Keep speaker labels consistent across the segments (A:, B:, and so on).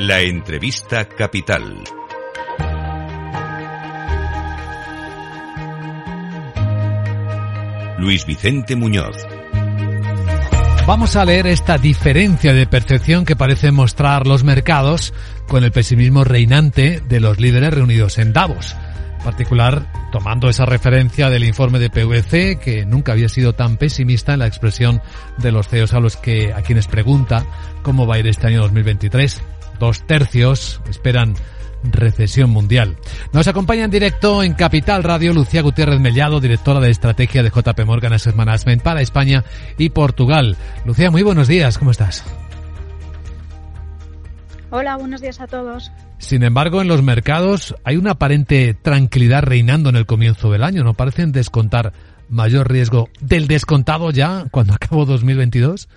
A: La entrevista capital. Luis Vicente Muñoz.
B: Vamos a leer esta diferencia de percepción que parecen mostrar los mercados con el pesimismo reinante de los líderes reunidos en Davos. En particular, tomando esa referencia del informe de PVC, que nunca había sido tan pesimista en la expresión de los CEOs a los que, a quienes pregunta cómo va a ir este año 2023. Dos tercios esperan recesión mundial. Nos acompaña en directo en Capital Radio Lucía Gutiérrez Mellado, directora de estrategia de JP Morgan Asset Management para España y Portugal. Lucía, muy buenos días, ¿cómo estás?
C: Hola, buenos días a todos.
B: Sin embargo, en los mercados hay una aparente tranquilidad reinando en el comienzo del año. ¿No parecen descontar mayor riesgo del descontado ya cuando acabó 2022?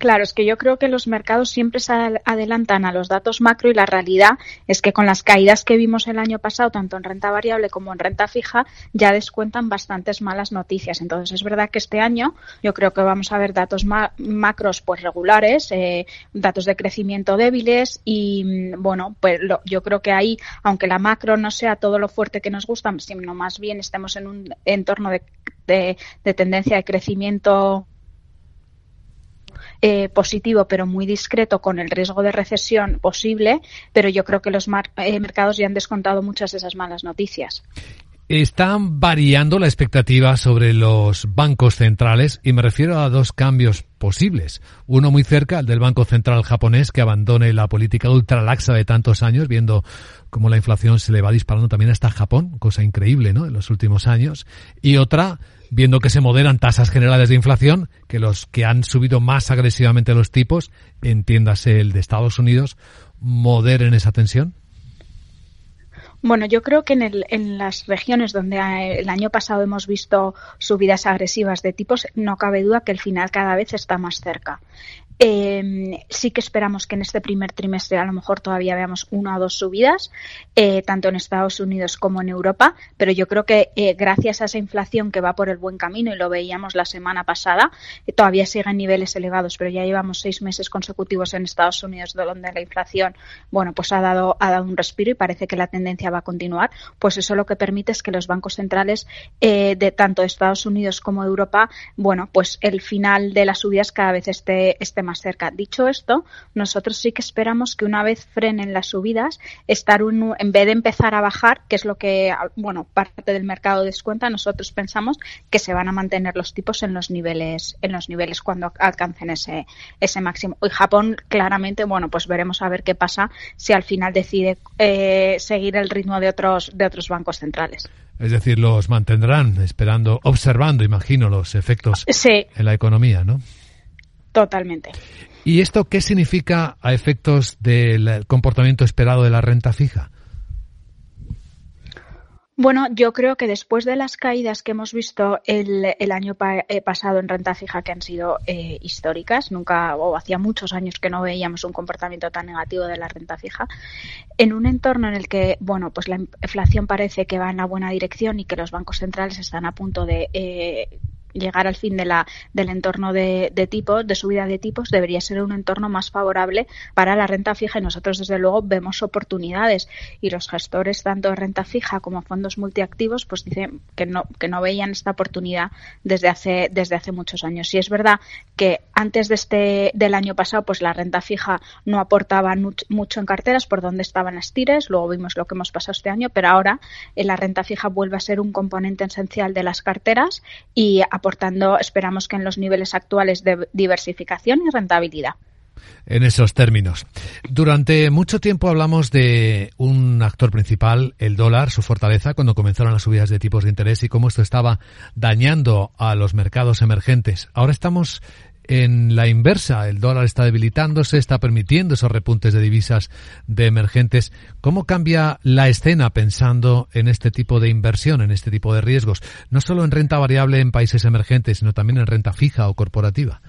C: Claro, es que yo creo que los mercados siempre se adelantan a los datos macro y la realidad es que con las caídas que vimos el año pasado, tanto en renta variable como en renta fija, ya descuentan bastantes malas noticias. Entonces, es verdad que este año yo creo que vamos a ver datos macros pues regulares, eh, datos de crecimiento débiles y, bueno, pues yo creo que ahí, aunque la macro no sea todo lo fuerte que nos gusta, sino más bien estemos en un entorno de tendencia de crecimiento eh, positivo pero muy discreto con el riesgo de recesión posible, pero yo creo que los eh, mercados ya han descontado muchas de esas malas noticias.
B: Están variando la expectativa sobre los bancos centrales y me refiero a dos cambios posibles. Uno muy cerca, el del Banco Central japonés, que abandone la política ultralaxa de tantos años, viendo cómo la inflación se le va disparando también hasta Japón, cosa increíble, ¿no?, en los últimos años. Y otra, viendo que se moderan tasas generales de inflación, que los que han subido más agresivamente los tipos, entiéndase el de Estados Unidos, moderen esa tensión?
C: Bueno, yo creo que en, el, en, las regiones donde eh, el año pasado hemos visto subidas agresivas de tipos, no cabe duda que el final cada vez está más cerca. Eh, sí que esperamos que en este primer trimestre a lo mejor todavía veamos una o dos subidas, eh, tanto en Estados Unidos como en Europa, pero yo creo que eh, gracias a esa inflación que va por el buen camino y lo veíamos la semana pasada, eh, todavía sigue en niveles elevados, pero ya llevamos seis meses consecutivos en Estados Unidos donde la inflación, bueno, pues ha dado, ha dado un respiro y parece que la tendencia va a continuar, pues eso lo que permite es que los bancos centrales eh, de tanto Estados Unidos como de Europa, bueno, pues el final de las subidas cada vez esté, esté más más cerca. Dicho esto, nosotros sí que esperamos que una vez frenen las subidas, estar un, en vez de empezar a bajar, que es lo que, bueno, parte del mercado descuenta, nosotros pensamos que se van a mantener los tipos en los niveles, en los niveles cuando alcancen ese, ese máximo. Y Japón, claramente, bueno, pues veremos a ver qué pasa si al final decide eh, seguir el ritmo de otros, de otros bancos centrales.
B: Es decir, los mantendrán esperando, observando, imagino, los efectos en la economía, ¿no?
C: Totalmente.
B: ¿Y esto qué significa a efectos del comportamiento esperado de la renta fija?
C: Bueno, yo creo que después de las caídas que hemos visto el, el año eh, pasado en renta fija, que han sido eh, históricas, nunca o hacía muchos años que no veíamos un comportamiento tan negativo de la renta fija, en un entorno en el que, bueno, pues la inflación parece que va en la buena dirección y que los bancos centrales están a punto de eh, llegar al fin de la, del entorno de, tipos, de subida de tipos, debería ser un entorno más favorable para la renta fija y nosotros desde luego vemos oportunidades y los gestores tanto de renta fija como fondos multiactivos pues dicen que no, que no veían esta oportunidad desde hace, desde hace muchos años. Y es verdad que antes de este, del año pasado pues la renta fija no aportaba mucho en carteras por donde estaban las tires, luego vimos lo que hemos pasado este año, pero ahora eh, la renta fija vuelve a ser un componente esencial de las carteras y a aportando, esperamos que en los niveles actuales de diversificación y rentabilidad
B: en esos términos. Durante mucho tiempo hablamos de un actor principal, el dólar, su fortaleza, cuando comenzaron las subidas de tipos de interés y cómo esto estaba dañando a los mercados emergentes. Ahora estamos en la inversa. El dólar está debilitándose, está permitiendo esos repuntes de divisas de emergentes. ¿Cómo cambia la escena pensando en este tipo de inversión, en este tipo de riesgos? No solo en renta variable en países emergentes, sino también en renta fija o corporativa.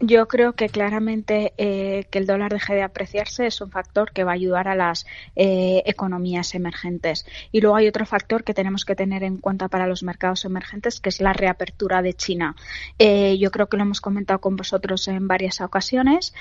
C: Yo creo que claramente eh, que el dólar deje de apreciarse es un factor que va a ayudar a las eh, economías emergentes. Y luego hay otro factor que tenemos que tener en cuenta para los mercados emergentes, que es la reapertura de China. Eh, yo creo que lo hemos comentado con vosotros en varias ocasiones.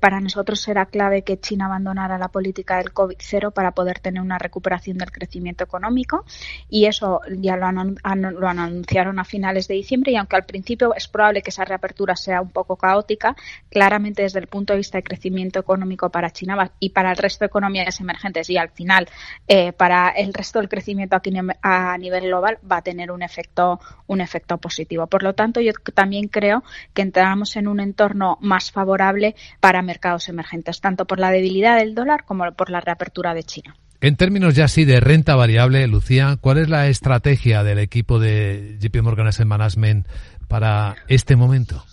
C: para nosotros será clave que China abandonara la política del COVID-0 para poder tener una recuperación del crecimiento económico. Y eso ya lo, lo anunciaron a finales de diciembre. Y aunque al principio es probable que esa reapertura sea un poco caótica, claramente desde el punto de vista de crecimiento económico para China y para el resto de economías emergentes y al final eh, para el resto del crecimiento aquí a nivel global va a tener un efecto, un efecto positivo. Por lo tanto, yo también creo que entramos en un entorno más favorable para mercados emergentes, tanto por la debilidad del dólar como por la reapertura de China.
B: En términos ya así de renta variable, Lucía, ¿cuál es la estrategia del equipo de JP Morgan Asset Management para este momento?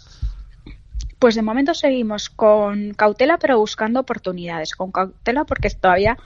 C: Pues de momento seguimos con cautela, pero buscando oportunidades. Con cautela porque todavía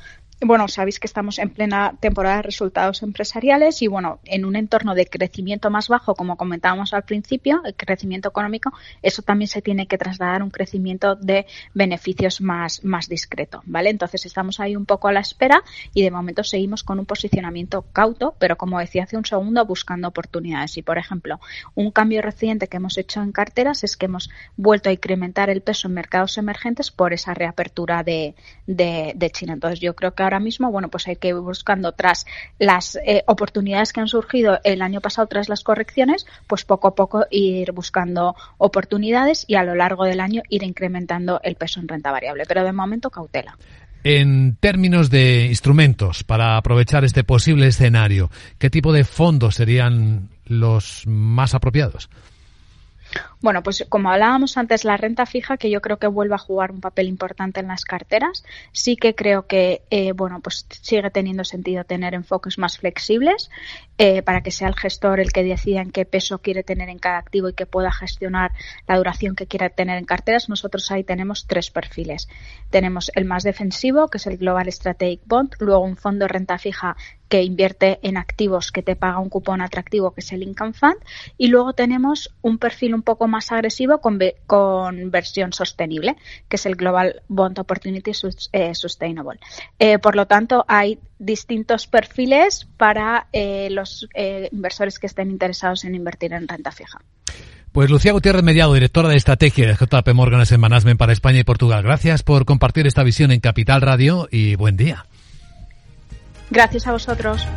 C: bueno, sabéis que estamos en plena temporada de resultados empresariales y bueno, en un entorno de crecimiento más bajo, como comentábamos al principio, el crecimiento económico, eso también se tiene que trasladar a un crecimiento de beneficios más, más discreto, ¿vale? Entonces estamos ahí un poco a la espera y de momento seguimos con un posicionamiento cauto, pero como decía hace un segundo, buscando oportunidades. Y por ejemplo, un cambio reciente que hemos hecho en carteras es que hemos vuelto a incrementar el peso en mercados emergentes por esa reapertura de, de, de China. Entonces yo creo que mismo, bueno, pues hay que ir buscando tras las eh, oportunidades que han surgido el año pasado tras las correcciones, pues poco a poco ir buscando oportunidades y a lo largo del año ir incrementando el peso en renta variable. Pero de momento cautela.
B: En términos de instrumentos para aprovechar este posible escenario, ¿qué tipo de fondos serían los más apropiados?
C: Bueno, pues como hablábamos antes, la renta fija, que yo creo que vuelve a jugar un papel importante en las carteras, sí que creo que, eh, bueno, pues sigue teniendo sentido tener enfoques más flexibles eh, para que sea el gestor el que decida en qué peso quiere tener en cada activo y que pueda gestionar la duración que quiera tener en carteras. Nosotros ahí tenemos tres perfiles. Tenemos el más defensivo, que es el Global Strategic Bond, luego un fondo de renta fija que invierte en activos que te paga un cupón atractivo, que es el Income Fund, y luego tenemos un perfil un poco más agresivo con, con versión sostenible, que es el Global Bond Opportunity eh, Sustainable. Eh, por lo tanto, hay distintos perfiles para eh, los inversores que estén interesados en invertir en renta fija.
B: Pues Lucía Gutiérrez Mediado, directora de estrategia de JP Morgan en Management para España y Portugal. Gracias por compartir esta visión en Capital Radio y buen día.
C: Gracias a vosotros.